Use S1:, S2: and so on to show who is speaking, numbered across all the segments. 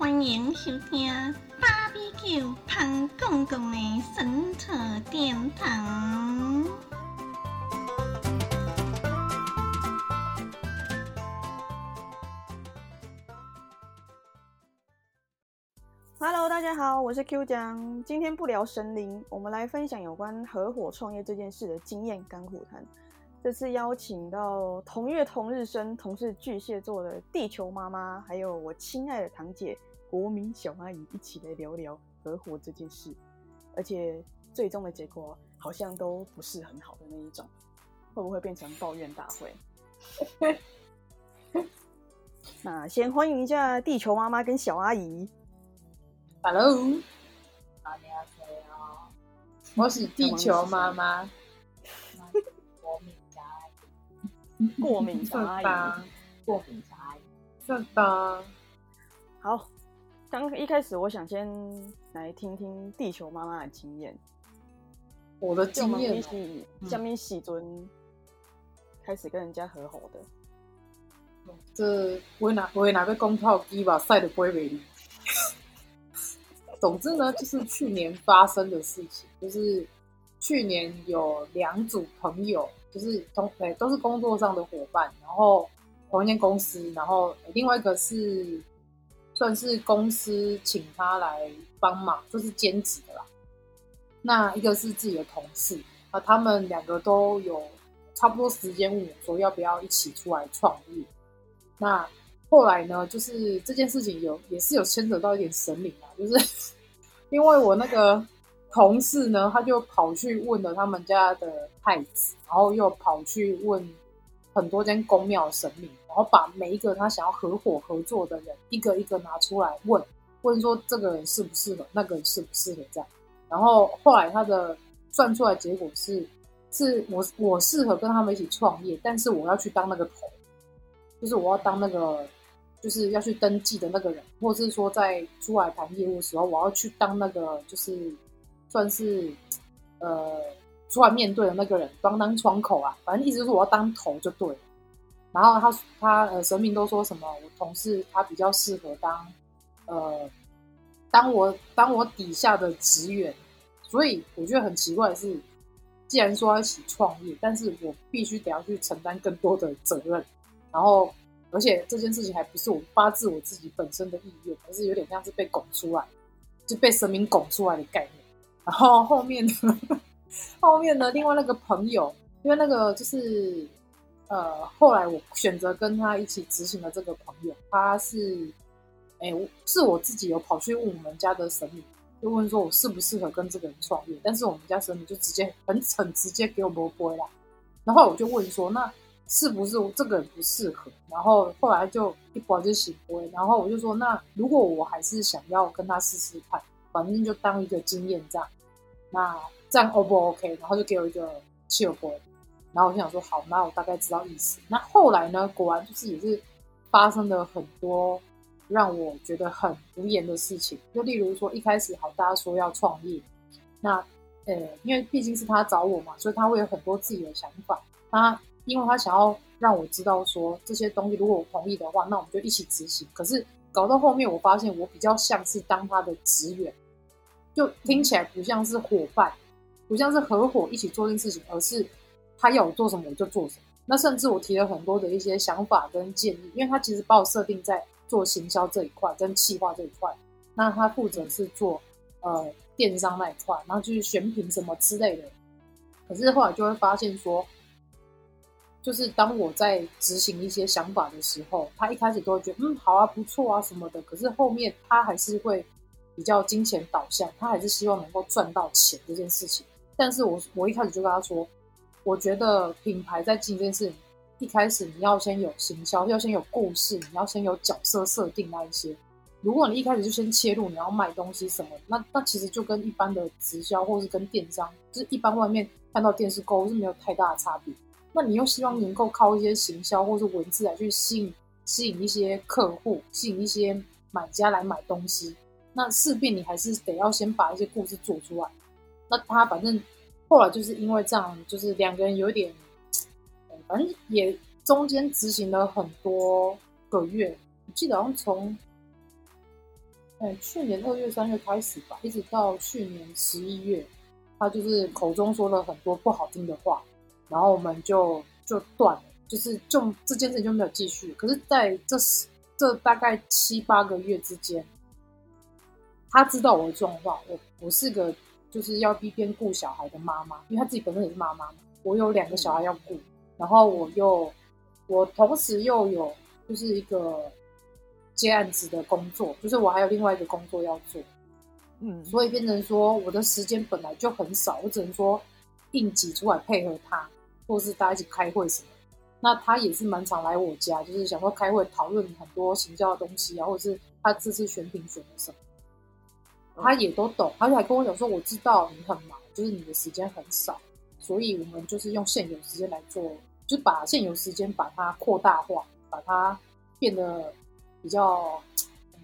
S1: 欢迎收听《芭比 Q 胖公公的神扯殿堂》。
S2: Hello，大家好，我是 Q 江。今天不聊神灵，我们来分享有关合伙创业这件事的经验甘苦谈。这次邀请到同月同日生、同是巨蟹座的地球妈妈，还有我亲爱的堂姐国民小阿姨一起来聊聊合伙这件事。而且最终的结果好像都不是很好的那一种，会不会变成抱怨大会？那先欢迎一下地球妈妈跟小阿姨。
S3: Hello，大家好，我是地球妈妈，国民小阿姨，
S2: 过敏小阿姨。
S3: 的，过敏小阿姨，是的，
S2: 好，刚一开始我想先来听听地球妈妈的经验。
S3: 我的经验
S2: 下面喜尊开始跟人家合伙的。
S3: 这我哪我哪个公炮机吧，晒的不会美。总之呢，就是去年发生的事情，就是去年有两组朋友，就是同诶、都是工作上的伙伴，然后同一间公司，然后另外一个是算是公司请他来帮忙，就是兼职的啦。那一个是自己的同事，啊他们两个都有差不多时间问我说要不要一起出来创业。那后来呢，就是这件事情有也是有牵扯到一点神灵啊，就是 因为我那个同事呢，他就跑去问了他们家的太子，然后又跑去问很多间公庙神明，然后把每一个他想要合伙合作的人一个一个拿出来问，问说这个人适不适合，那个人适不适合这样。然后后来他的算出来结果是，是我我适合跟他们一起创业，但是我要去当那个头，就是我要当那个就是要去登记的那个人，或是说在出来谈业务的时候，我要去当那个就是算是呃出来面对的那个人，当当窗口啊，反正意思就是我要当头就对了。然后他他呃神明都说什么，我同事他比较适合当呃当我当我底下的职员，所以我觉得很奇怪的是，既然说要一起创业，但是我必须得要去承担更多的责任，然后而且这件事情还不是我发自我自己本身的意愿，而是有点像是被拱出来，就被神明拱出来的概念。然后后面呢，后面呢，另外那个朋友，因为那个就是呃，后来我选择跟他一起执行的这个朋友，他是，哎，是我自己有跑去问我们家的神明，就问说我适不适合跟这个人创业，但是我们家神明就直接很很直接给我们回来，然后我就问说，那是不是这个人不适合？然后后来就一波就醒归，然后我就说，那如果我还是想要跟他试试看，反正就当一个经验这样，那这样 O 不 OK？然后就给我一个弃活然后我就想说，好，那我大概知道意思。那后来呢，果然就是也是发生了很多让我觉得很无言的事情，就例如说一开始好，大家说要创业，那呃，因为毕竟是他找我嘛，所以他会有很多自己的想法。他因为他想要让我知道说这些东西，如果我同意的话，那我们就一起执行。可是搞到后面，我发现我比较像是当他的职员，就听起来不像是伙伴，不像是合伙一起做这件事情，而是他要我做什么我就做什么。那甚至我提了很多的一些想法跟建议，因为他其实把我设定在做行销这一块跟企划这一块，那他负责是做呃电商那一块，然后就是选品什么之类的。可是后来就会发现说，就是当我在执行一些想法的时候，他一开始都会觉得嗯好啊不错啊什么的，可是后面他还是会比较金钱导向，他还是希望能够赚到钱这件事情。但是我我一开始就跟他说，我觉得品牌在经营这件事，一开始你要先有行销，要先有故事，你要先有角色设定那一些。如果你一开始就先切入你要卖东西什么，那那其实就跟一般的直销或是跟电商，就是一般外面看到电视购物是没有太大的差别。那你又希望能够靠一些行销或是文字来去吸引吸引一些客户，吸引一些买家来买东西，那势必你还是得要先把一些故事做出来。那他反正后来就是因为这样，就是两个人有点，反正也中间执行了很多个月，我记得好像从哎，去年二月、三月开始吧，一直到去年十一月，他就是口中说了很多不好听的话，然后我们就就断了，就是就这件事情就没有继续。可是在这这大概七八个月之间，他知道我的状况，我我是个就是要一边顾小孩的妈妈，因为她自己本身也是妈妈嘛，我有两个小孩要顾，然后我又我同时又有就是一个。接案子的工作，就是我还有另外一个工作要做，
S2: 嗯，
S3: 所以变成说我的时间本来就很少，我只能说应急出来配合他，或是大家一起开会什么。那他也是蛮常来我家，就是想说开会讨论很多行销的东西啊，或者是他这次选品选的什么，他也都懂，而且还跟我讲说，我知道你很忙，就是你的时间很少，所以我们就是用现有时间来做，就把现有时间把它扩大化，把它变得。比较，嗯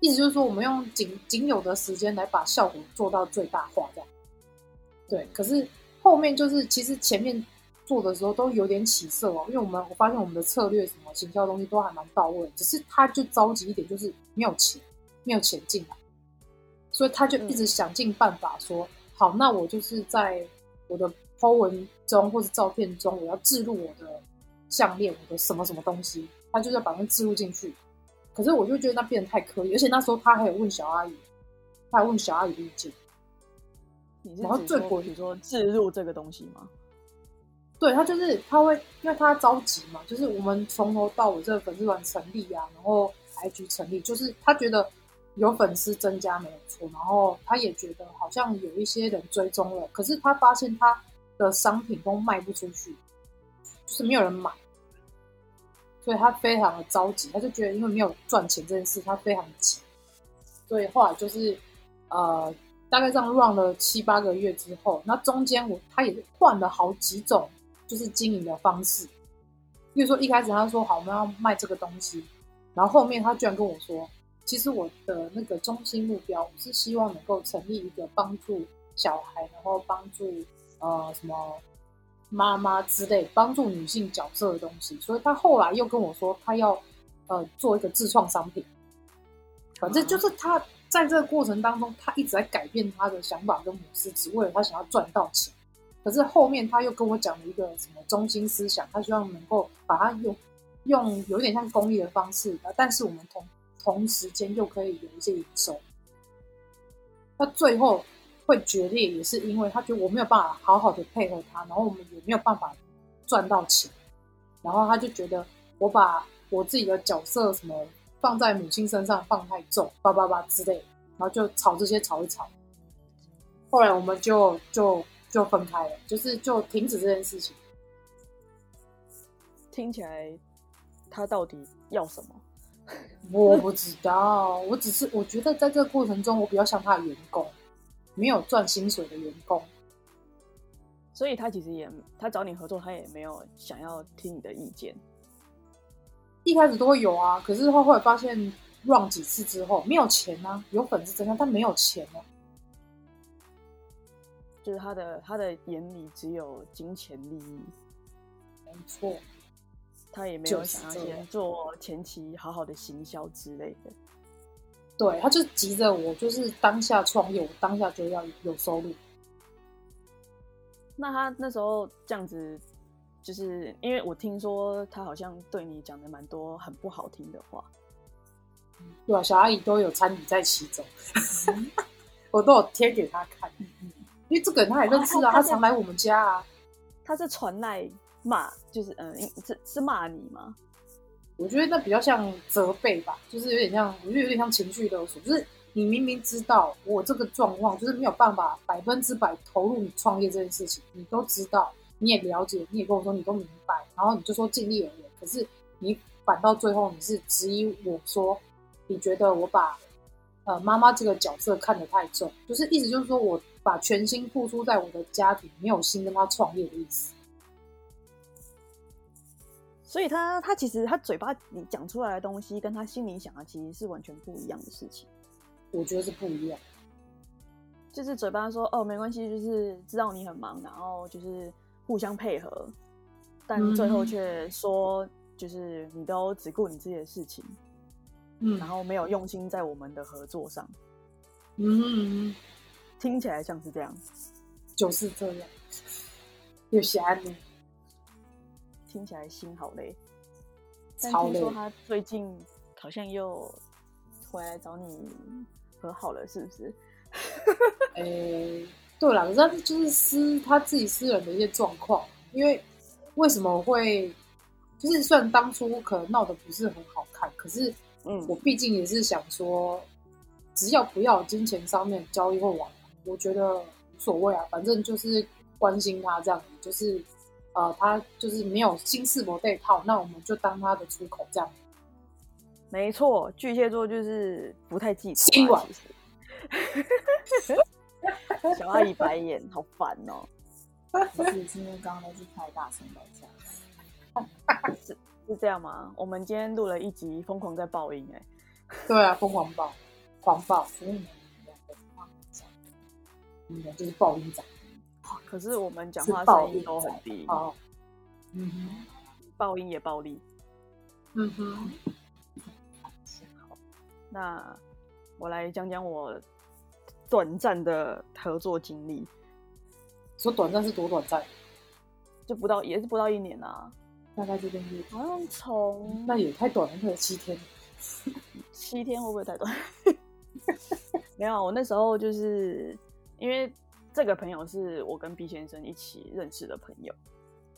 S3: 意思就是说，我们用仅仅有的时间来把效果做到最大化，这样。对，可是后面就是其实前面做的时候都有点起色哦，因为我们我发现我们的策略什么行销东西都还蛮到位，只是他就着急一点，就是没有钱，没有钱进来，所以他就一直想尽办法说，好，那我就是在我的 po 文中或者照片中，我要置入我的项链，我的什么什么东西，他就是要把它置入进去。可是我就觉得那变得太刻意，而且那时候他还有问小阿姨，他还问小阿姨意见。
S2: 然后最过，比如说置入这个东西吗？
S3: 对他就是他会，因为他着急嘛，就是我们从头到尾这个粉丝团成立啊，然后 IG 成立，就是他觉得有粉丝增加没有错，然后他也觉得好像有一些人追踪了，可是他发现他的商品都卖不出去，就是没有人买。所以他非常的着急，他就觉得因为没有赚钱这件事，他非常急。所以后来就是，呃，大概这样 run 了七八个月之后，那中间我他也换了好几种就是经营的方式。比如说一开始他说好我们要卖这个东西，然后后面他居然跟我说，其实我的那个中心目标，我是希望能够成立一个帮助小孩，然后帮助呃什么。妈妈之类帮助女性角色的东西，所以他后来又跟我说，他要呃做一个自创商品。反正就是他在这个过程当中，他一直在改变他的想法跟模式，只为了他想要赚到钱。可是后面他又跟我讲了一个什么中心思想，他希望能够把它用用有点像公益的方式，但是我们同同时间又可以有一些营收。那最后。会决裂也是因为他觉得我没有办法好好的配合他，然后我们也没有办法赚到钱，然后他就觉得我把我自己的角色什么放在母亲身上放太重，叭叭叭之类，然后就吵这些吵一吵，后来我们就就就分开了，就是就停止这件事情。
S2: 听起来他到底要什么？
S3: 我不知道，我只是我觉得在这个过程中，我比较像他的员工。没有赚薪水的员工，
S2: 所以他其实也，他找你合作，他也没有想要听你的意见。
S3: 一开始都会有啊，可是后后来发现，run 几次之后没有钱啊，有粉丝增加，但没有钱啊。
S2: 就是他的他的眼里只有金钱利益，
S3: 没错，
S2: 他也没有想要先做前期好好的行销之类的。
S3: 对，他就急着我，就是当下创业，我当下就要有收入。
S2: 那他那时候这样子，就是因为我听说他好像对你讲的蛮多很不好听的话。
S3: 对啊，小阿姨都有参与在其中，我都有贴给他看。因为这个人他也认识啊，他常来我们家啊。
S2: 他是传来骂，就是嗯，是是骂你吗？
S3: 我觉得那比较像责备吧，就是有点像，我觉得有点像情绪勒索。就是你明明知道我这个状况，就是没有办法百分之百投入你创业这件事情，你都知道，你也了解，你也跟我说你都明白，然后你就说尽力而为。可是你反到最后，你是质疑我说，你觉得我把呃妈妈这个角色看得太重，就是意思就是说我把全心付出在我的家庭，没有心跟他创业的意思。
S2: 所以他他其实他嘴巴你讲出来的东西，跟他心里想的其实是完全不一样的事情。
S3: 我觉得是不一样，
S2: 就是嘴巴说哦没关系，就是知道你很忙，然后就是互相配合，但最后却说就是你都只顾你自己的事情。
S3: 嗯
S2: 然后没有用心在我们的合作上，
S3: 嗯，
S2: 听起来像是这样，
S3: 就是这样，有侠女，
S2: 听起来心好累。但听说。他最近好像又回来找你和好了，是不是？
S3: 诶、对了，可是就是私他自己私人的一些状况，因为为什么会，就是虽然当初可能闹得不是很好看，可是
S2: 嗯
S3: 我毕竟也是想说，只要不要金钱上面交易或往来，我觉得无所谓啊，反正就是关心他这样子，就是呃，他就是没有心事不对套，那我们就当他的出口这样。
S2: 没错，巨蟹座就是不太记仇。小阿姨白眼，好烦哦、
S4: 不是，是因为刚刚那是太大声了，这样。
S2: 是这样吗？我们今天录了一集，疯狂在爆音、哎，
S3: 对啊，疯狂爆，狂爆，
S4: 所以你们两个放讲，
S3: 你们就是爆音仔。
S2: 可是我们讲话声音都很低，
S3: 哦，嗯哼，
S2: 爆音也暴力。
S3: 嗯哼，
S2: 那我来讲讲我短暂的合作经历，
S3: 说短暂是多短暂，
S2: 就不到也是不到一年啊，
S3: 大概这边是，
S2: 好像从
S3: 那也太短了，那有七天。
S2: 七天会不会太短？没有，我那时候就是因为这个朋友是我跟 B 先生一起认识的朋友，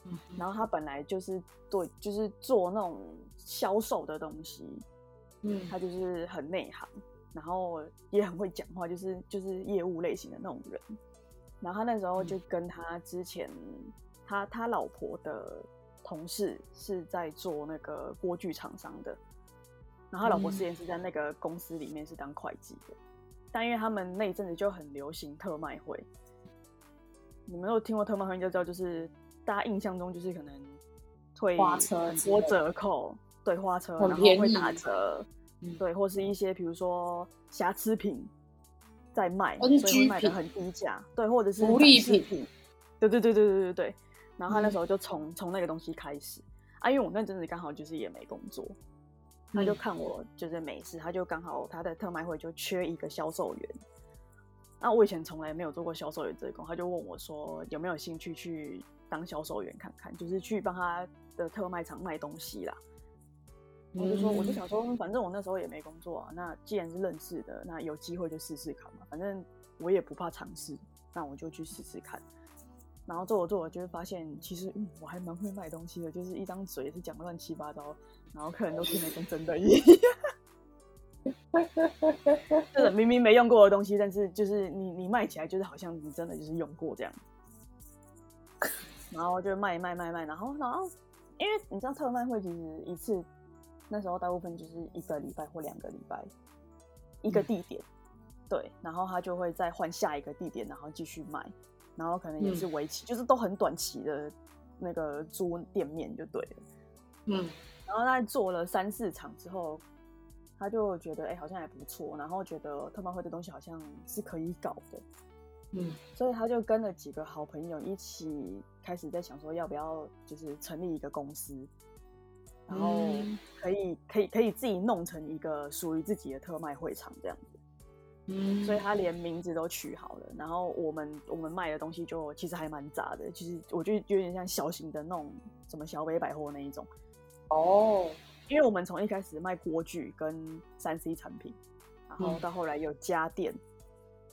S3: 嗯
S2: 然后他本来就是对，就是做那种销售的东西，
S3: 嗯
S2: 他就是很内行，然后也很会讲话，就是就是业务类型的那种人。然后他那时候就跟他之前他他老婆的同事是在做那个锅具厂商的，然后他老婆之前是在那个公司里面是当会计的，但因为他们那一阵子就很流行特卖会，你们有听过特卖会应该知道，就是大家印象中就是可能退
S4: 花车
S2: 很多折扣，对花车，然后会打折，
S3: 嗯
S2: 对，或是一些比如说瑕疵品在卖所以会卖的很低价，对，或者是
S3: 福利品
S2: 品，对对对对对对对。然后他那
S3: 嗯
S2: 时候就从从那个东西开始啊，因为我那阵子刚好就是也没工作，他就
S3: 嗯
S2: 看我就是没事，他就刚好他的特卖会就缺一个销售员。那我以前从来没有做过销售员这一工，他就问我说有没有兴趣去当销售员看看，就是去帮他的特卖场卖东西啦。我就说，我就
S3: 嗯
S2: 想说，反正我那时候也没工作啊，那既然是认识的，那有机会就试试看嘛，反正我也不怕尝试，那我就去试试看。然后做着做着就会发现，其实嗯，我还蛮会卖东西的，就是一张嘴也是讲乱七八糟，然后客人都听得跟真的一样。就是明明没用过的东西，但是就是你你卖起来就是好像你真的就是用过这样，然后就卖卖卖卖，然后然后因为你知道特卖会其实一次那时候大部分就是一个礼拜或两个礼拜一个地点，对，然后他就会再换下一个地点，然后继续卖，然后可能也是为期，就是都很短期的那个租店面就对了。
S3: 嗯。
S2: 然后他做了三四场之后，他就觉得哎、好像还不错，然后觉得特卖会的东西好像是可以搞的，
S3: 嗯
S2: 所以他就跟了几个好朋友一起开始在想说要不要就是成立一个公司，然后
S3: 嗯
S2: 可以可以可以自己弄成一个属于自己的特卖会场这样子，
S3: 嗯，
S2: 所以他连名字都取好了。然后我们我们卖的东西就其实还蛮杂的，其实我觉得有点像小型的那种什么小北百货那一种。
S3: 哦，
S2: 因为我们从一开始卖锅具跟三 C 产品，然后
S3: 嗯
S2: 到后来有家电，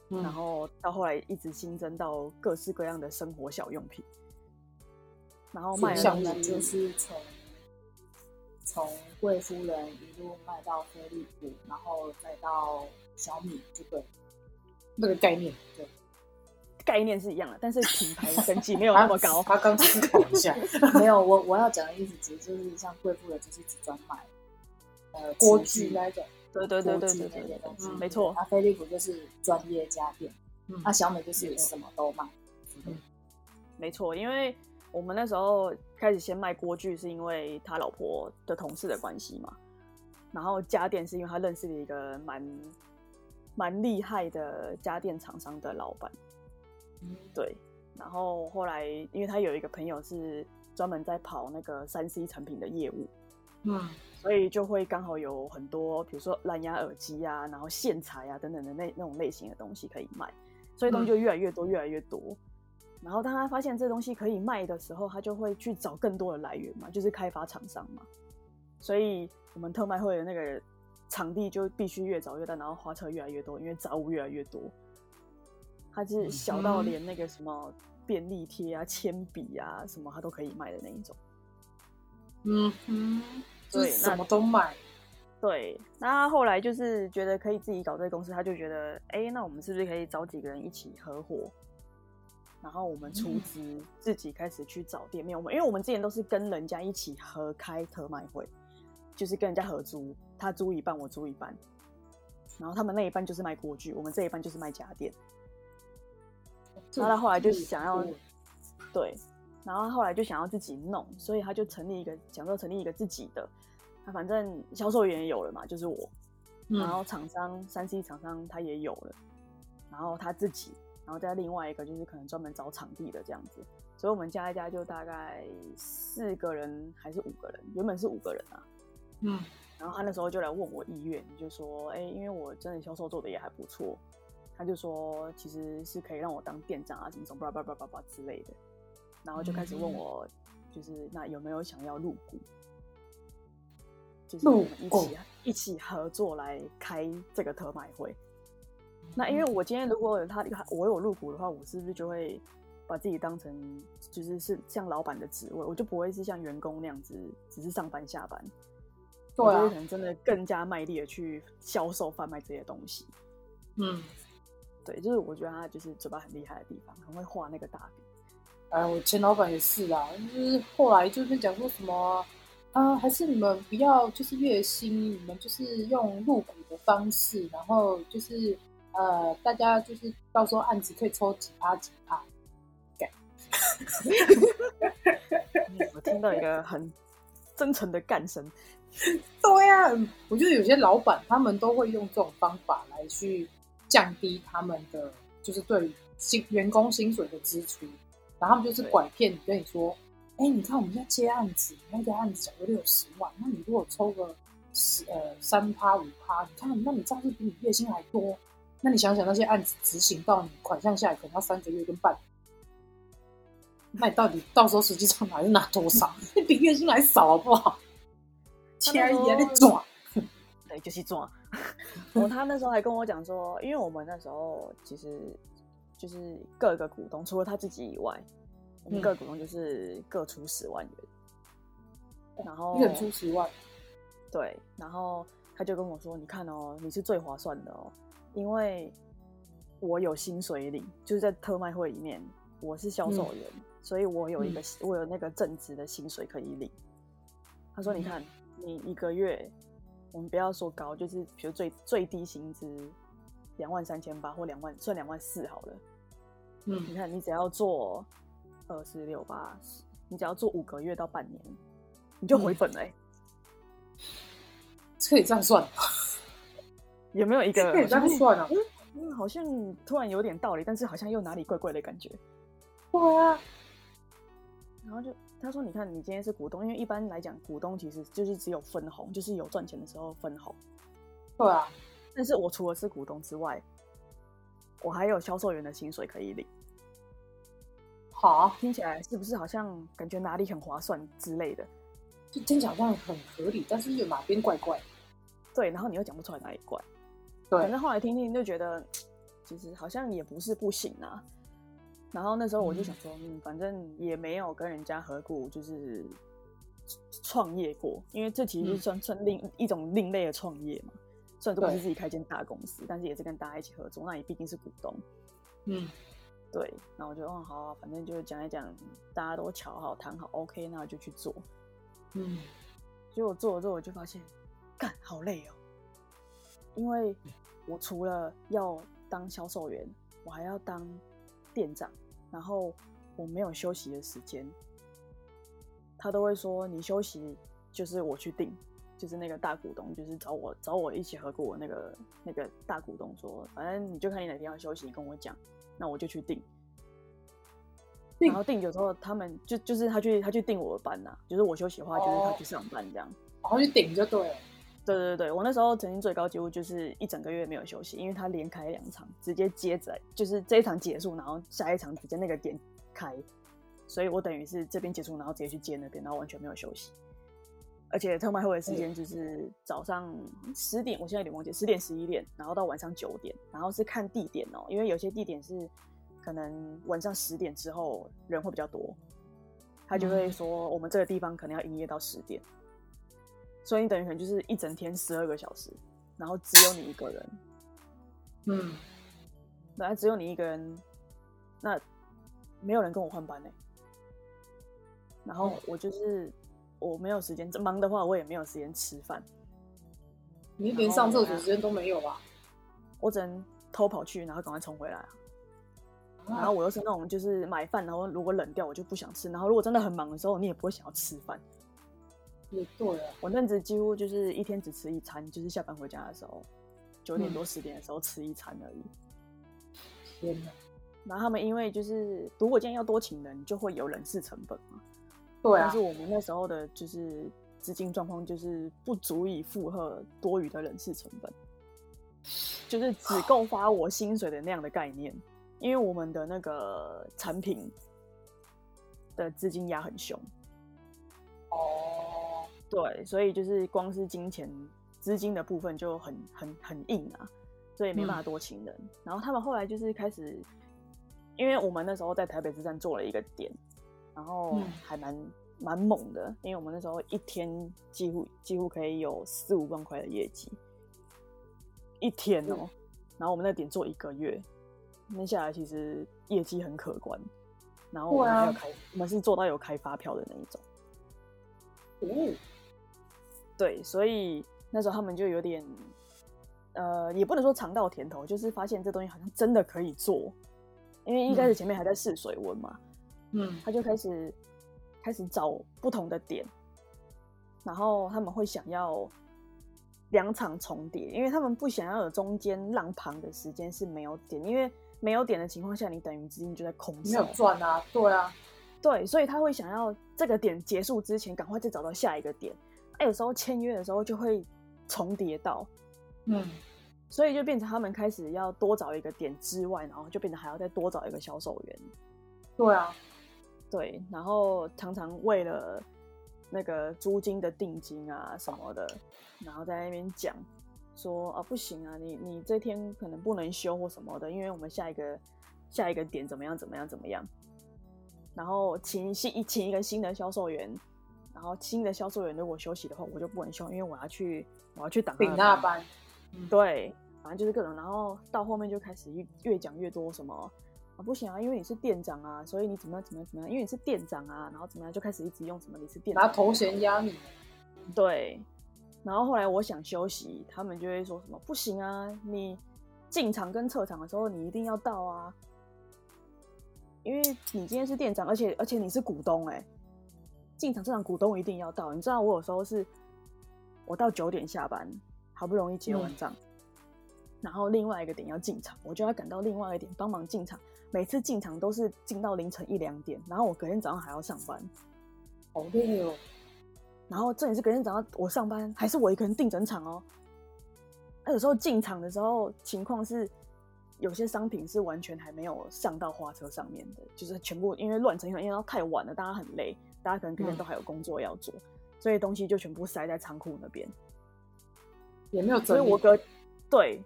S3: 嗯
S2: 然后到后来一直新增到各式各样的生活小用品，然后卖的
S3: 像
S2: 东西
S4: 就是从从贵夫人一路卖到飞利浦，然后再到小米，就对了。
S3: 那个概念，对，
S2: 概念是一样的，但是品牌等级没有 那么高。
S3: 他刚思考一下，
S4: 没有，我我要讲的意思其实就是像贵妇的就是只专卖呃
S3: 锅
S4: 具
S3: 具那种，
S2: 对对对对对对没错
S4: 那飞利浦就是专业家电，
S3: 嗯
S4: 那小美就是什么都卖。
S3: 嗯
S2: 没错，因为我们那时候开始先卖锅具，是因为他老婆的同事的关系嘛。然后家电是因为他认识了一个蛮蛮厉害的家电厂商的老板，
S3: 嗯
S2: 对。然后后来，因为他有一个朋友是专门在跑那个三 C 产品的业务，
S3: 嗯
S2: 所以就会刚好有很多，比如说蓝牙耳机啊，然后线材啊等等的那那种类型的东西可以卖，所以东西就越来越多，越来越多。然后当他发现这东西可以卖的时候，他就会去找更多的来源嘛，就是开发厂商嘛。所以我们特卖会的那个场地就必须越找越大，然后花车越来越多，因为杂物越来越多。它是小到
S3: 嗯
S2: 连那个什么便利贴啊、铅笔啊什么，它都可以卖的那一种。
S3: 嗯哼，就是
S2: 对那
S3: 什么都买。
S2: 对，那他后来就是觉得可以自己搞这个公司，他就觉得，哎、那我们是不是可以找几个人一起合伙，然后我们出
S3: 嗯
S2: 资自己开始去找店面？我们因为我们之前都是跟人家一起合开特卖会，就是跟人家合租，他租一半，我租一半，然后他们那一半就是卖锅具，我们这一半就是卖家电。然后他后来就想要对，然后后来就想要自己弄，所以他就成立一个，想说成立一个自己的。他反正销售员也有了嘛，就是我，
S3: 嗯
S2: 然后厂商三 C 厂商他也有了，然后他自己，然后再另外一个就是可能专门找场地的这样子。所以我们加一加就大概四个人还是五个人，原本是五个人啊。
S3: 嗯
S2: 然后他那时候就来问我意愿，就说：“哎、因为我真的销售做的也还不错。”他就说：“其实是可以让我当店长啊，什么什么叭叭叭叭叭之类的。”然后就开始问我，就是那有没有想要入股，就是一起一起合作来开这个特卖会。那因为我今天如果他我有入股的话，我是不是就会把自己当成就是是像老板的职位，我就不会是像员工那样子，只是上班下班。
S3: 对啊
S2: 我就会可，能真的更加卖力的去销售贩卖这些东西。
S3: 嗯，
S2: 对，就是我觉得他就是嘴巴很厉害的地方，很会画那个大饼。
S3: 哎，我前老板也是啦，就是后来就是讲说什么，啊，还是你们不要就是月薪，你们就是用入股的方式，然后就是呃，大家就是到时候案子可以抽几趴几趴。
S2: 嗯我 听到一个很真诚的干声，
S3: 对呀、我觉得有些老板他们都会用这种方法来去降低他们的就是对于薪员工薪水的支出，然后他们就是拐骗你，跟你说，哎，你看我们现在接案子，那个案子假如六十万，那你如果抽个十呃三趴五趴，你看那你这样是比你月薪还多，那你想想那些案子执行到你款项下来可能要三个月跟半年。那你到底到时候实际上拿是拿多少？你比月薪还少好不好？
S2: 他
S3: 钱也
S2: 那时候
S3: 得赚。
S2: 对，就是抓。哦，他那时候还跟我讲说，因为我们那时候其实就是各个股东，除了他自己以外，我们
S3: 嗯。
S2: 各个股东就是各出十万元，然后
S3: 一人出十万，
S2: 对，然后他就跟我说：“你看哦，你是最划算的哦，因为我有薪水领，就是在特卖会里面，我是销售员，所以我有一个、我有那个正职的薪水可以领。”他说：“你看，你一个月，我们不要说高，就是比如最最低薪资两万三千八或两万，算两万四好了。嗯你
S3: 嗯，
S2: 看，你只要做二四六八十，你只要做五个月到半年，你就回
S3: 嗯
S2: 本了欸、
S3: 可以这样算，
S2: 有没有一个
S3: 可以这样算啊。
S2: 嗯，好像突然有点道理，但是好像又哪里怪怪的感觉。
S3: 对啊，
S2: 然后就他说：“你看，你今天是股东，因为一般来讲，股东其实就是只有分红，就是有赚钱的时候分红。
S3: 对啊，
S2: 但是我除了是股东之外，我还有销售员的薪水可以领。
S3: 好啊，
S2: 听起来是不是好像感觉哪里很划算之类的？
S3: 就听起来好像很合理，但是又哪边怪怪。
S2: 对，然后你又讲不出来哪里怪。
S3: 对
S2: 反正后来听听就觉得，其实好像也不是不行啊。然后那时候我就想说，嗯，反正也没有跟人家合股，就是创业过，因为这其实算算另一种另类的创业嘛。虽然说不是自己开间大公司，但是也是跟大家一起合作，那也毕竟是股东。
S3: 嗯，
S2: 对，那我就哦好啊，反正就讲一讲，大家都瞧好谈好，OK，那我就去做。
S3: 嗯，
S2: 结果做了之后，我就发现，干好累哦，因为我除了要当销售员，我还要当店长，然后我没有休息的时间。他都会说你休息就是我去定，就是那个大股东，就是找我找我一起合股的那个那个大股东说，反正你就看你哪天要休息，你跟我讲，那我就去定。
S3: 定
S2: 然后定有时候，他们就就是他去他去定我的班呐、就是我休息的话，就是他去上班这样。
S3: 然后去顶就对了。
S2: 对对对，我那时候曾经最高纪录就是一整个月没有休息，因为他连开两场，直接接着就是这一场结束，然后下一场直接那个点开，所以我等于是这边结束，然后直接去接那边，然后完全没有休息。而且特卖会的时间就是早上十点，我现在有点忘记，十点十一点，然后到晚上九点，然后是看地点哦，因为有些地点是可能晚上十点之后人会比较多，他就会说我们这个地方可能要营业到十点。所以你等于可能就是一整天十二个小时，然后只有你一个人，
S3: 嗯，
S2: 然后只有你一个人，那没有人跟我换班呢。然后我就是我没有时间，忙的话我也没有时间吃饭，
S3: 你连上厕所时间都没有吧？
S2: 我只能偷跑去，然后赶快冲回来啊。然后我又是那种就是买饭，然后如果冷掉我就不想吃，然后如果真的很忙的时候，你也不会想要吃饭。
S3: 也对啊，
S2: 我那阵子几乎就是一天只吃一餐，就是下班回家的时候，九点多十点的时候吃一餐而已。
S3: 天哪！
S2: 然后他们因为就是如果今天要多请人，就会有人事成本嘛。
S3: 对啊
S2: 但是，我们那时候的就是资金状况就是不足以负荷多余的人事成本，就是只够发我薪水的那样的概念。因为我们的那个产品的资金压很凶，
S3: 哦，
S2: 对，所以就是光是金钱资金的部分就很很很硬啊，所以没办法多请人。然后他们后来就是开始，因为我们那时候在台北之站做了一个点，然后
S3: 嗯
S2: 还蛮蛮猛的，因为我们那时候一天几乎几乎可以有四五万块的业绩，一天哦、
S3: 嗯
S2: 然后我们那点做一个月，那下来其实业绩很可观。然后我们还有开，我们是做到有开发票的那一种。
S3: 哦，
S2: 对，所以那时候他们就有点，呃，也不能说尝到甜头，就是发现这东西好像真的可以做。因为一开始前面还在试水温嘛，
S3: 嗯，
S2: 他就开始开始找不同的点，然后他们会想要两场重叠，因为他们不想要有中间浪旁的时间是没有点，因为没有点的情况下，你等于资金就在空
S3: 没有。赚啊，对啊，
S2: 对，所以他会想要这个点结束之前，赶快再找到下一个点。啊，有时候签约的时候就会重叠到，
S3: 嗯，
S2: 所以就变成他们开始要多找一个点之外，然后就变得还要再多找一个销售员。
S3: 对啊，
S2: 对，然后常常为了那个租金的定金啊什么的，然后在那边讲说啊不行啊，你你这天可能不能休或什么的，因为我们下一个下一个点怎么样怎么样怎么样，然后请新请一个新的销售员，然后新的销售员如果休息的话，我就不能休，因为我要去我要去挡
S3: 顶那班，
S2: 对，反正就是各种，然后到后面就开始越越讲越多什么啊不行啊，因为你是店长啊，所以你怎么样怎么样怎么样，因为你是店长啊，然后怎么样就开始一直用什么你是店长
S3: 拿头衔压你，
S2: 对，然后后来我想休息，他们就会说什么不行啊，你进场跟撤场的时候你一定要到啊，因为你今天是店长，而且而且你是股东哎、进场这场股东一定要到。你知道我有时候是，我到九点下班，好不容易结完
S3: 嗯
S2: 账，然后另外一个点要进场，我就要赶到另外一个点帮忙进场。每次进场都是进到凌晨一两点，然后我隔天早上还要上班。
S3: 好累哦，
S2: 然后这也是隔天早上我上班，还是我一个人定整场哦。那有时候进场的时候，情况是有些商品是完全还没有上到花车上面的，就是全部因为乱成一团，因为太晚了，大家很累，大家可能今天
S3: 嗯
S2: 都还有工作要做，所以东西就全部塞在仓库那边。
S3: 也没有整理，
S2: 所以我隔对，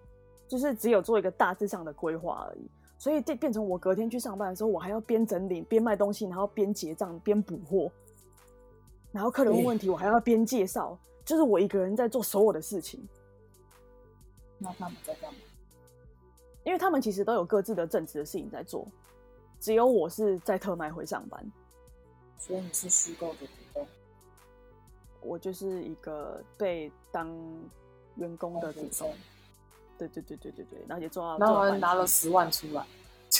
S2: 就是只有做一个大致上的规划而已。所以这变成我隔天去上班的时候，我还要边整理边卖东西，然后边结账边补货，然后客人问问题，我还要边介绍，就是我一个人在做所有的事情。
S4: 那他们在干嘛？
S2: 因为他们其实都有各自的正职的事情在做，只有我是在特卖会上班，
S4: 所以你是虚构的股东，
S2: 我就是一个被当员工的股东。对对对对对对，然后也做到，
S3: 然后
S2: 做到半天
S3: 还拿了十万出来，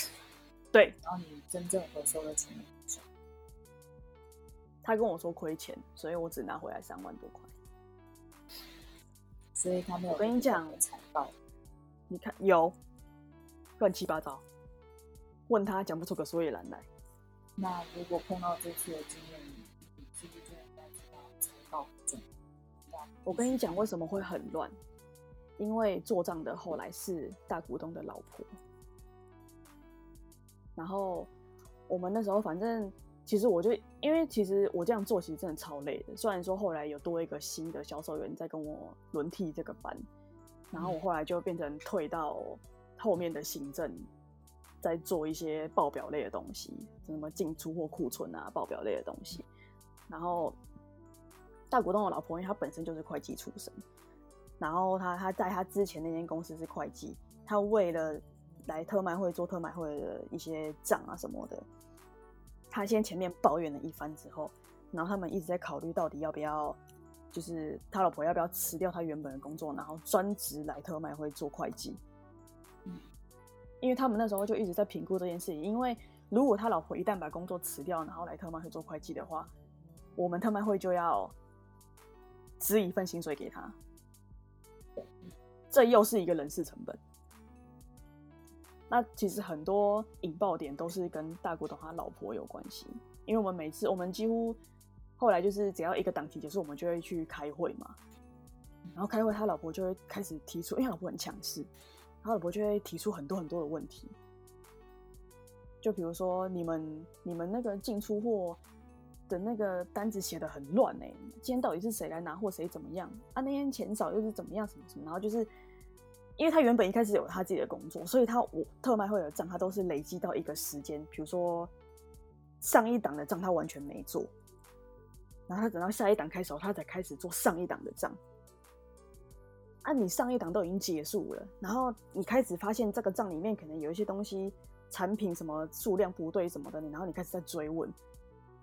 S2: 对
S4: 然后你真正回收的钱？
S2: 他跟我说亏钱，所以我只拿回来三万多块。
S4: 所以他没有
S2: 我跟你讲
S4: 给财报，
S2: 你看有乱七八糟，问他讲不出个所以然来。
S4: 那如果碰到这次的经验，你是不是就应该知道财报
S2: 我跟你讲为什么会很乱，因为做账的后来是大股东的老婆，然后我们那时候反正其实我就因为其实我这样做其实真的超累的，虽然说后来有多一个新的销售员在跟我轮替这个班，然后我后来就变成退到后面的行政，在做一些报表类的东西，什么进出货库存啊，报表类的东西，然后。大股东的老婆，因为她本身就是会计出身，然后她她在她之前那间公司是会计，她为了来特卖会做特卖会的一些账啊什么的，她先前面抱怨了一番之后，然后他们一直在考虑到底要不要，就是他老婆要不要辞掉他原本的工作，然后专职来特卖会做会计。因为他们那时候就一直在评估这件事情，因为如果他老婆一旦把工作辞掉，然后来特卖会做会计的话，我们特卖会就要。支一份薪水给他，这又是一个人事成本。那其实很多引爆点都是跟大股东他老婆有关系，因为我们每次我们几乎后来就是只要一个档期结束，我们就会去开会嘛。然后开会，他老婆就会开始提出，因为老婆很强势，他老婆就会提出很多很多的问题，就比如说你们你们那个进出货。的那个单子写的很乱哎，今天到底是谁来拿货，谁怎么样啊？那天钱少又是怎么样，什么什么？然后就是，因为他原本一开始有他自己的工作，所以他我特卖会的账他都是累积到一个时间，比如说上一档的账他完全没做，然后他等到下一档开始，他才开始做上一档的账。啊，你上一档都已经结束了，然后你开始发现这个账里面可能有一些东西产品什么数量不对什么的，然后你开始在追问。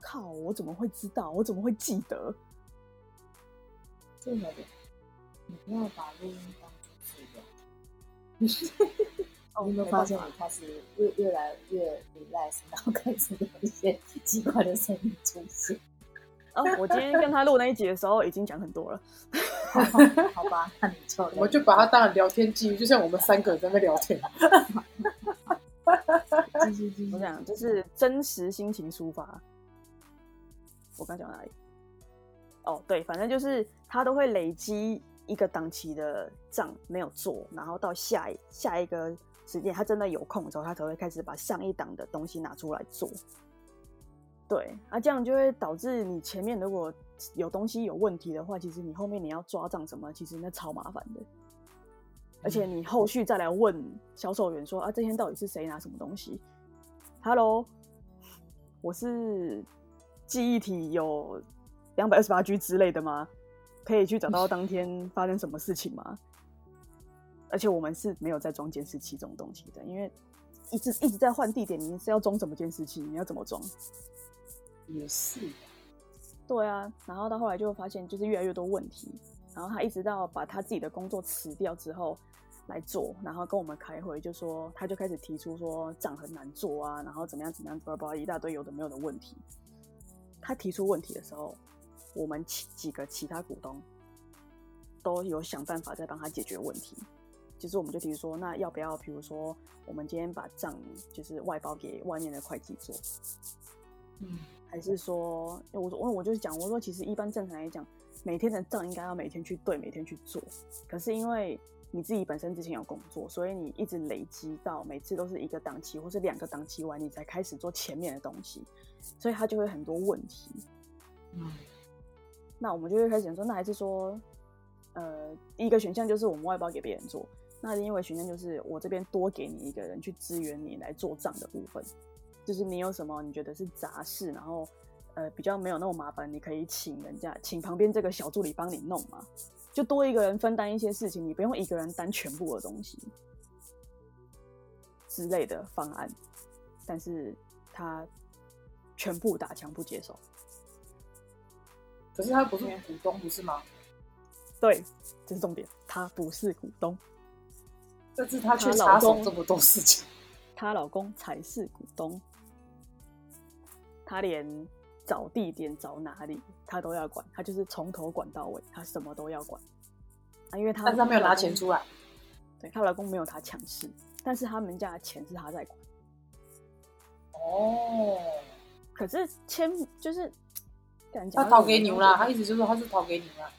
S2: 靠！我怎么会知道？我怎么会记得？
S4: 真的，你不要把录音当主持人。你有没有发现，你开始越越来越 relax，然后开始有一些奇怪的声音出现？
S2: 哦，我今天跟他录那一集的时候，已经讲很多了。
S4: 好吧，那你就
S3: 我就把它当成聊天记录，就像我们三个在那聊天。
S2: 我想就是真实心情抒发。我刚讲哪里？哦，对，反正就是他都会累积一个档期的账没有做，然后到下一下一个时间他真的有空的时候，他才会开始把上一档的东西拿出来做。对，啊，这样就会导致你前面如果有东西有问题的话，其实你后面你要抓账什么，其实那超麻烦的。而且你后续再来问销售员说啊，这天到底是谁拿什么东西？Hello，我是。记忆体有两百二十八 G 之类的吗？可以去找到当天 发生什么事情吗？而且我们是没有在装监视器这种东西的，因为一直一直在换地点，你是要装什么监视器？你要怎么装？
S3: 也是，
S2: 对啊。然后到后来就发现，就是越来越多问题。然后他一直到把他自己的工作辞掉之后来做，然后跟我们开会，就说他就开始提出说账很难做啊，然后怎么样怎么样，叭叭一大堆有的没有的问题。他提出问题的时候，我们几几个其他股东都有想办法在帮他解决问题。其实我们就提出说，那要不要，比如说，我们今天把账就是外包给外面的会计做，
S3: 嗯，
S2: 还是说，我我我就是讲，我说其实一般正常来讲，每天的账应该要每天去对，每天去做。可是因为你自己本身之前有工作，所以你一直累积到每次都是一个档期或是两个档期完，你才开始做前面的东西。所以他就会很多问题，
S3: 嗯，
S2: 那我们就会开始说，那还是说，呃，一个选项就是我们外包给别人做，那另外选项就是我这边多给你一个人去支援你来做账的部分，就是你有什么你觉得是杂事，然后呃比较没有那么麻烦，你可以请人家请旁边这个小助理帮你弄嘛，就多一个人分担一些事情，你不用一个人担全部的东西之类的方案，但是他。全部打枪不接受，
S3: 可是他不是股东，不是吗？
S2: 对，这是重点，他不是股东，
S3: 但是他却插手这么多事情。
S2: 她老公才是股东，他连找地点找哪里，他都要管，他就是从头管到尾，他什么都要管啊，因为他
S3: 但是他没有拿钱出来，
S2: 对她老公没有他强势，但是他们家的钱是他在管。
S3: 哦。
S2: 可是签就是，
S3: 他掏给你啦，他意思就是说他是掏给你啦。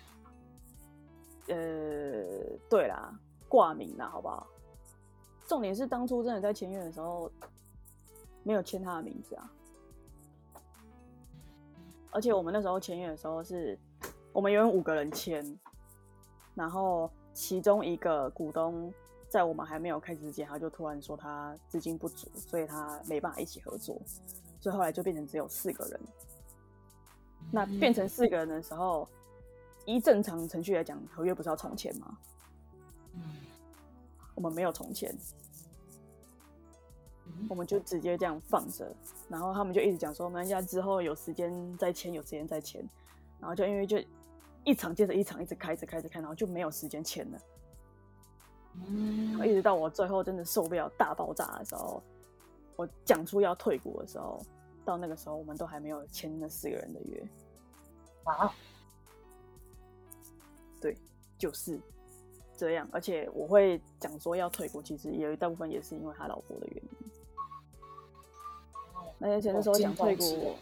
S2: 呃，对啦，挂名啦，好不好？重点是当初真的在签约的时候，没有签他的名字啊。而且我们那时候签约的时候是，我们有五个人签，然后其中一个股东在我们还没有开始之前，他就突然说他资金不足，所以他没办法一起合作，所以后来就变成只有四个人。那变成四个人的时候，依正常程序来讲，合约不是要重签吗？我们没有重签，我们就直接这样放着，然后他们就一直讲说，我们家之后有时间再签，有时间再签，然后就因为就一场接着一场，一直开着开着开，然后就没有时间签了。然后一直到我最后真的受不了大爆炸的时候，我讲出要退股的时候，到那个时候我们都还没有签那四个人的约。
S3: 啊，
S2: 对，就是这样。而且我会讲说要退股，其实有一大部分也是因为他老婆的原因。那而且那时候讲退股，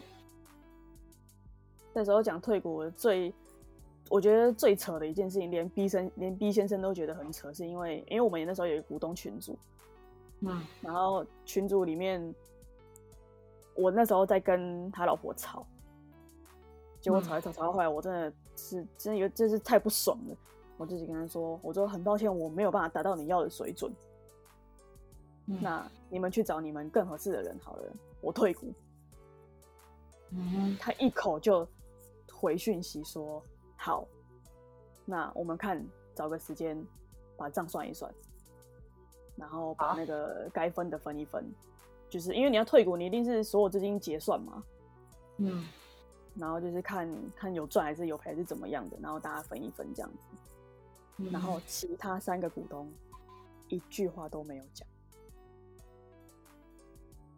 S2: 那时候讲退股最，我觉得最扯的一件事情，连 B 生连 B 先生都觉得很扯，是因为因为我们那时候有一个股东群组，
S3: 嗯，
S2: 然后群组里面，我那时候在跟他老婆吵，结果吵一吵吵到后来，我真的是真的有真是太不爽了，我自己跟他说，我说很抱歉，我没有办法达到你要的水准，
S3: 嗯。
S2: 那你们去找你们更合适的人好了，我退股。
S3: 嗯
S2: 他一口就回讯息说好，那我们看找个时间把账算一算，然后把那个该分的分一分，就是因为你要退股，你一定是所有资金结算嘛，
S3: 嗯，
S2: 然后就是看看有赚还是有赔是怎么样的，然后大家分一分这样子，
S3: 嗯。
S2: 然后其他三个股东一句话都没有讲，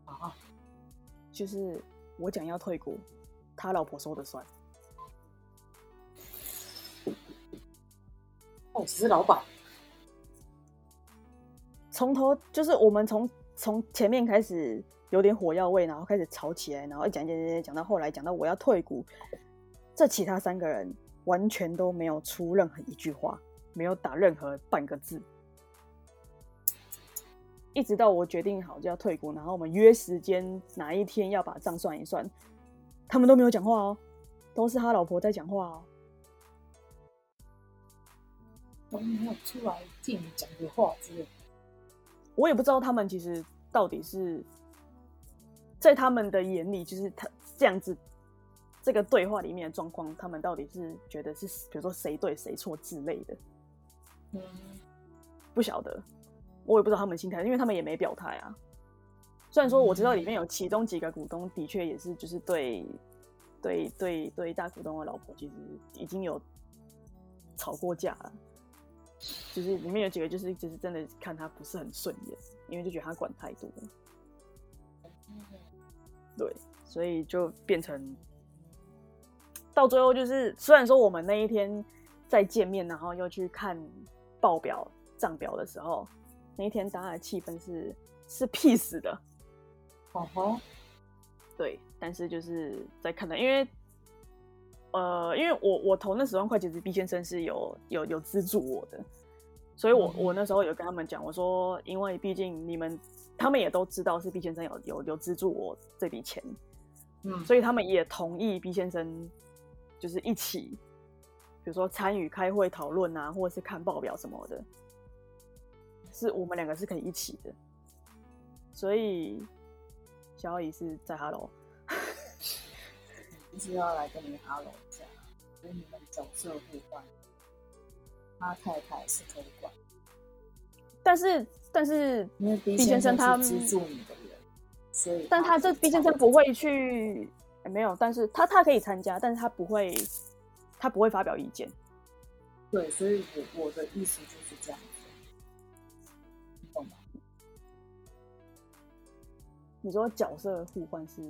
S3: 啊，
S2: 就是我讲要退股，他老婆说的算。
S3: 哦，只是老板，
S2: 从头就是我们从从前面开始有点火药味，然后开始吵起来，然后一讲讲讲讲讲到后来讲到我要退股，这其他三个人完全都没有出任何一句话，没有打任何半个字，一直到我决定好就要退股，然后我们约时间哪一天要把账算一算，他们都没有讲话哦，都是他老婆在讲话哦。
S3: 都没有出来替你讲个话之类。
S2: 我也不知道他们其实到底是在他们的眼里，就是他这样子这个对话里面的状况，他们到底是觉得是比如说谁对谁错之类的，
S3: 嗯，
S2: 不晓得，我也不知道他们心态，因为他们也没表态啊。虽然说我知道里面有其中几个股东的确也是就是对对对对大股东的老婆其实已经有吵过架了。就是里面有几个，就是就是真的看他不是很顺眼，因为就觉得他管太多，对，所以就变成到最后就是，虽然说我们那一天再见面，然后又去看报表账表的时候，那一天大家的气氛是是 peace 的，
S3: 哦吼，
S2: 对，但是就是在看到，因为呃，因为我我投那十万块，其实 B 先生是有有有资助我的，所以我我那时候有跟他们讲，我说，因为毕竟你们他们也都知道是 B 先生有有有资助我这笔钱，
S3: 嗯，
S2: 所以他们也同意 B 先生就是一起，比如说参与开会讨论啊，或者是看报表什么的，是我们两个是可以一起的，所以小乙是在 Hello。
S4: 就是要来跟你 hello 一下，所以你们角色互换，他太太是可以管，
S2: 但是但是
S4: 因为 B
S2: 毕先生他
S4: 是资助你的人，所以
S2: 但他这
S4: 可以
S2: B 先生不会去、欸没有，但是他他可以参加，但是他不会他不会发表意见。
S4: 对，所以我我的意思就是这样你
S2: 说角色互换是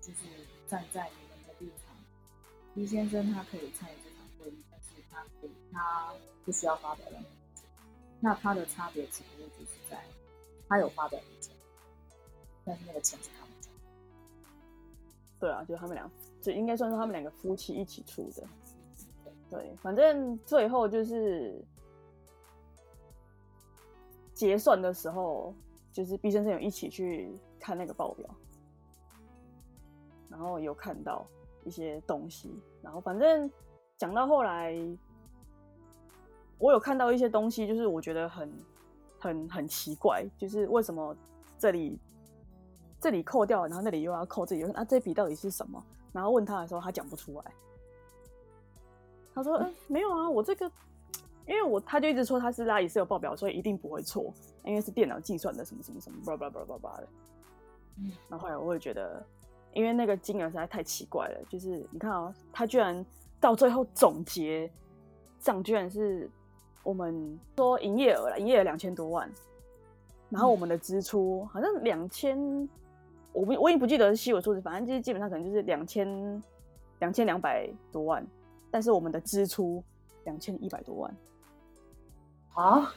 S4: 就是站在你们的立场，B 先生他可以参与这场会议，但是他可以他不需要发表任何意见。那他的差别只不过就是在他有发表意见，但是那个钱是他们赚。
S2: 对啊，就他们俩，就应该算是他们两个夫妻一起出的。对，反正最后就是结算的时候，就是毕先生有一起去看那个报表，然后有看到一些东西，然后反正讲到后来，我有看到一些东西，就是我觉得很很很奇怪，就是为什么这里这里扣掉，然后那里又要扣，这里那啊这笔到底是什么？然后问他的时候，他讲不出来。他说：“嗯、没有啊，我这个，因为我他就一直说他是拉里斯有报表，所以一定不会错，因为是电脑计算的什么什么什么，叭叭叭叭叭的。”
S4: 嗯
S2: 然后后来我会觉得，因为那个金额实在太奇怪了，就是你看哦、他居然到最后总结账居然是我们说营业额了，营业额两千多万，然后我们的支出好像两千，我不我已经不记得是细微数字，反正就是基本上可能就是两千两千两百多万。但是我们的支出两千一百多万，
S3: 啊，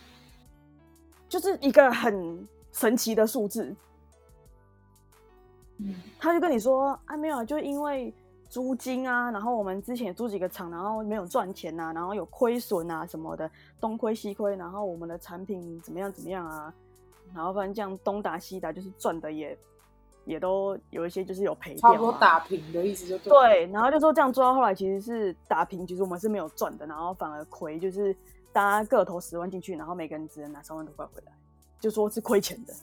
S2: 就是一个很神奇的数字。
S4: 嗯
S2: 他就跟你说啊，没有啊，就因为租金啊，然后我们之前租几个厂，然后没有赚钱啊，然后有亏损啊什么的，东亏西亏，然后我们的产品怎么样怎么样啊，然后反正这样东打西打，就是赚的也也都有一些就是有赔掉、啊，
S3: 差不多打平的意思就对。
S2: 对，然后就说这样做到后来其实是打平，其实我们是没有赚的，然后反而亏，就是大家各投十万进去，然后每个人只能拿三万多块回来，就说是亏钱的。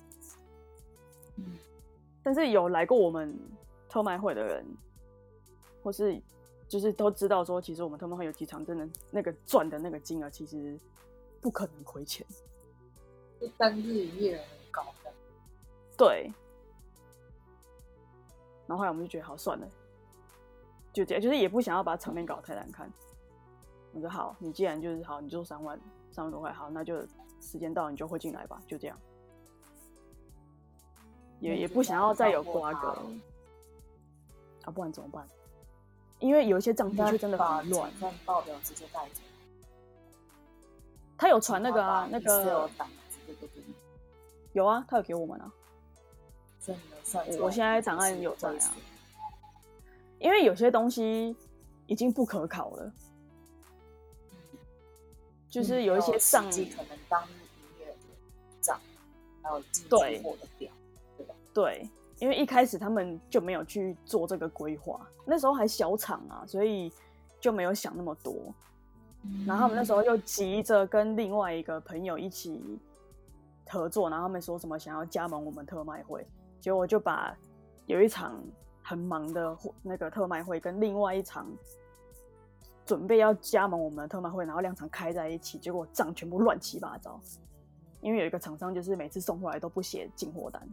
S4: 嗯
S2: 但是有来过我们特卖会的人，或是就是都知道说，其实我们特卖会有几场真的那个赚的那个金额，其实不可能亏钱。
S3: 就单日营业额很高的。
S2: 对。然后后来我们就觉得好算了，就这样，就是也不想要把场面搞得太难看。我说好，你既然就是好，你就三万三万多块，好，那就时间到你就会进来吧，就这样。也也不想要再有瓜葛啊，不然怎么办？因为有一些账的确真的
S4: 把
S2: 很乱。
S4: 看报表直接带走，
S2: 他有传那个啊，那个有啊，他有给我们啊。
S4: 所以你们算出来
S2: 我现在档案有在啊因为有些东西已经不可考了，就是有一些账
S4: 可能当日营业的账，还有进货的表，对吧？
S2: 对，因为一开始他们就没有去做这个规划，那时候还小厂啊，所以就没有想那么多。然后他们那时候又急着跟另外一个朋友一起合作，然后他们说什么想要加盟我们特卖会，结果我就把有一场很忙的那个特卖会跟另外一场准备要加盟我们的特卖会，然后两场开在一起，结果账全部乱七八糟。因为有一个厂商就是每次送过来都不写进货单，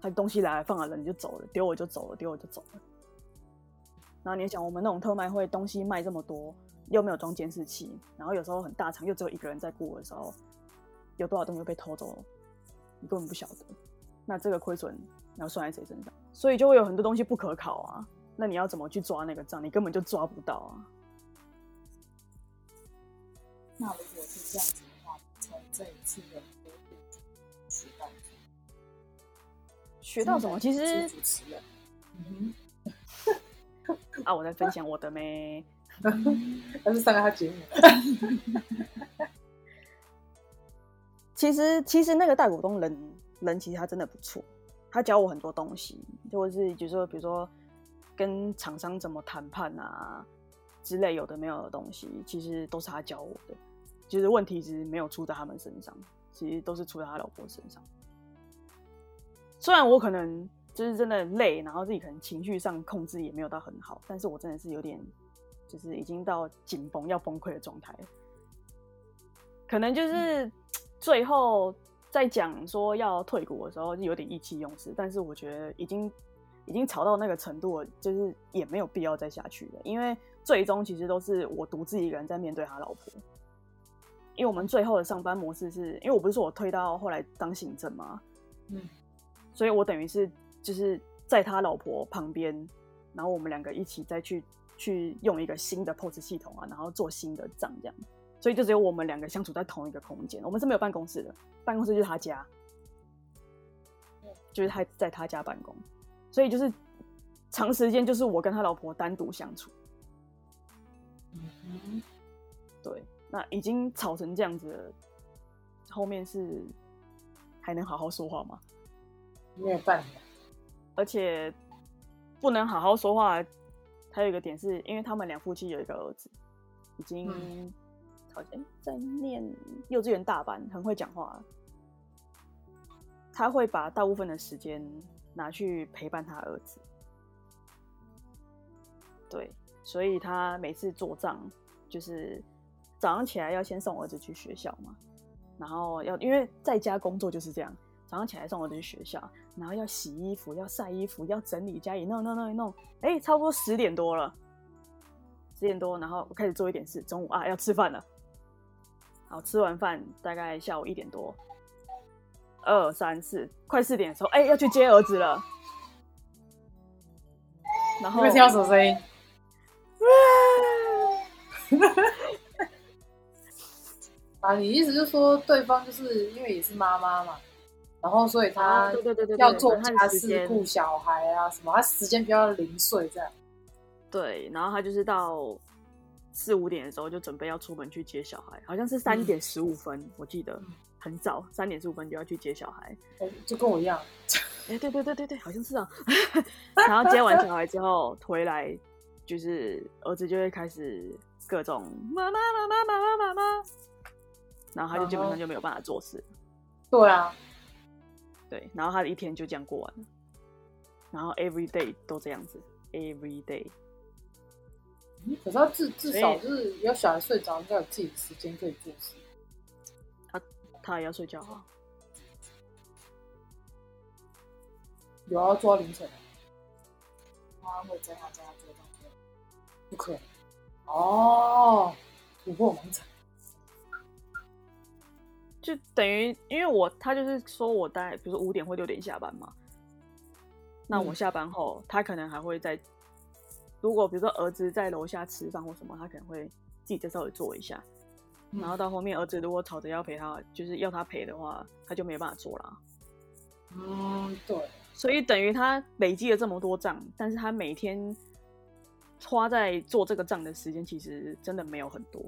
S2: 他东西来放了人就走了，丢我就走了，丢我就走了。然后你想，我们那种特卖会东西卖这么多，又没有装监视器，然后有时候很大场又只有一个人在顾的时候，有多少东西被偷走了，你根本不晓得。那这个亏损你要算在谁身上？所以就会有很多东西不可考啊。那你要怎么去抓那个账？你根本就抓不到啊。
S4: 那如果是这样子的话，从这一次的学到什么？
S2: 学到什么？其实
S4: 主持人，嗯
S2: 啊，我在分享我的咩。
S3: 但是上个他节目，
S2: 其实其实那个大股东人人其实他真的不错，他教我很多东西，就是就是说比如说跟厂商怎么谈判啊之类有的没有的东西，其实都是他教我的。就是问题其实没有出在他们身上，其实都是出在他老婆身上。虽然我可能就是真的累，然后自己可能情绪上控制也没有到很好，但是我真的是有点就是已经到紧绷要崩溃的状态了。可能就是最后在讲说要退股的时候，就有点意气用事。但是我觉得已经已经吵到那个程度了，就是也没有必要再下去了。因为最终其实都是我独自一个人在面对他老婆。因为我们最后的上班模式是，因为我不是说我推到后来当行政嘛，
S3: 嗯，
S2: 所以我等于是就是在他老婆旁边，然后我们两个一起再去去用一个新的 POS 系统啊，然后做新的账这样。所以就只有我们两个相处在同一个空间，我们是没有办公室的，办公室就是他家，就是他在他家办公，所以就是长时间就是我跟他老婆单独相处。
S4: 哼，
S2: 对，那已经吵成这样子了，后面是还能好好说话吗？
S3: 没有办法。
S2: 而且不能好好说话，还有一个点是因为他们两夫妻有一个儿子，已经
S3: 嗯
S2: 好像在念幼稚园大班，很会讲话。他会把大部分的时间拿去陪伴他儿子，对，所以他每次做账就是早上起来要先送儿子去学校嘛，然后要因为在家工作就是这样，早上起来送儿子去学校，然后要洗衣服、要晒衣服、要整理家里，弄弄弄一弄，哎，差不多十点多了，十点多，然后我开始做一点事，中午啊要吃饭了，好，吃完饭大概下午一点多，二三四，快四点的时候，哎，要去接儿子了，然后
S3: 你们听到什么声音？啊，你意思就是说，对方就是因为也是妈妈嘛，然后所以他要做家事、顾小孩啊什么，他时间比较零碎这样。
S2: 对，然后他就是到四五点的时候就准备要出门去接小孩，好像是三点十五分，我记得很早，三点十五分就要去接小孩。
S3: 哎就跟我一样，
S2: 哎，对对对对对，好像是啊。然后接完小孩之后回来，就是儿子就会开始各种妈妈妈妈妈妈妈妈，然后他就基本上就没有办法做事。
S3: 对啊，
S2: 对，然后他的一天就这样过完了，然后 every day 都这样子，every day。
S3: 可是他至至少就是要小孩睡着，应该有自己的时间可以做事。
S2: 他也要睡觉啊。
S3: 有要做到凌晨啊，
S4: 他会在他家做到这
S3: 不可能。哦，突破盲场。
S2: 就等于，因为我他就是说我大概比如说五点或六点下班嘛，那我
S3: 嗯
S2: 下班后，他可能还会在，如果比如说儿子在楼下吃饭或什么，他可能会自己再稍微做一下，
S3: 嗯
S2: 然后到后面儿子如果吵着要陪他，就是要他陪的话，他就没有办法做了。
S3: 嗯，对，
S2: 所以等于他累积了这么多账，但是他每天花在做这个账的时间其实真的没有很多，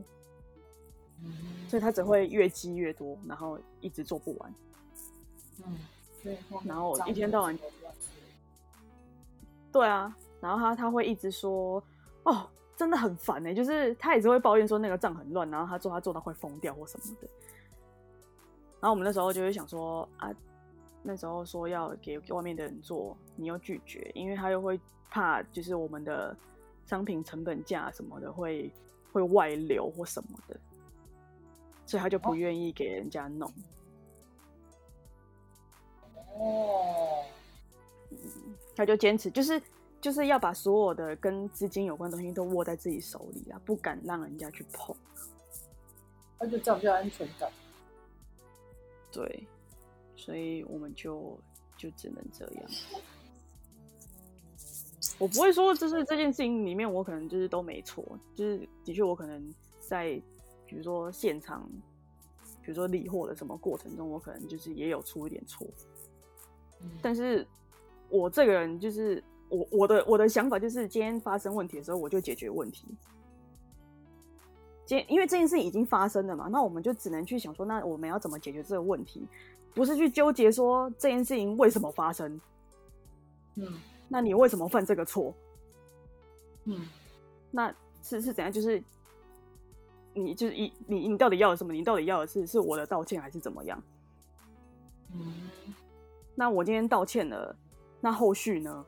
S3: 嗯。
S2: 所以他只会越积越多，然后一直做不完。
S3: 嗯，
S2: 然后一天到晚对啊，然后他他会一直说，哦，真的很烦哎、就是他也是会抱怨说那个账很乱，然后他做他做到会疯掉或什么的。然后我们那时候就会想说啊，那时候说要给给外面的人做，你又拒绝，因为他又会怕就是我们的商品成本价什么的会会外流或什么的，所以他就不愿意给人家弄。
S3: 哦，
S2: 他就坚持，就是就是要把所有的跟资金有关的东西都握在自己手里啊，不敢让人家去碰。
S3: 那就这样比较安全感。
S2: 对，所以我们就就只能这样。我不会说，就是这件事情里面我可能就是都没错，就是的确我可能在比如说现场，比如说理货的什么过程中，我可能就是也有出一点错。
S3: 嗯
S2: 但是我这个人就是我我的我的想法就是，今天发生问题的时候，我就解决问题。今天因为这件事已经发生了嘛，那我们就只能去想说，那我们要怎么解决这个问题？不是去纠结说这件事情为什么发生，
S3: 嗯
S2: 那你为什么犯这个错？
S3: 嗯
S2: 那是是怎样？就是你就是一你你到底要的什么？你到底要的是是我的道歉还是怎么样？
S3: 嗯，
S2: 那我今天道歉了，那后续呢？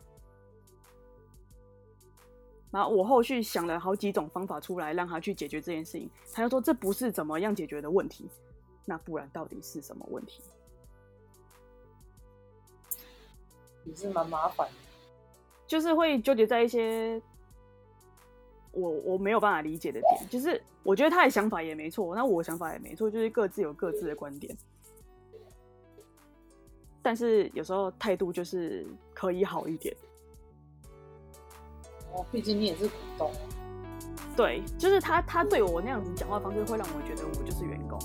S2: 然后我后续想了好几种方法出来，让他去解决这件事情。他就说这不是怎么样解决的问题，那不然到底是什么问题？
S3: 也是蛮麻烦的。
S2: 就是会纠结在一些我我没有办法理解的点。就是我觉得他的想法也没错，那我想法也没错，就是各自有各自的观点。但是有时候态度就是可以好一点。
S3: 哦，毕竟你也是股东。
S2: 对，就是他，他对我那样子讲话方式，会让我觉得我就是员工。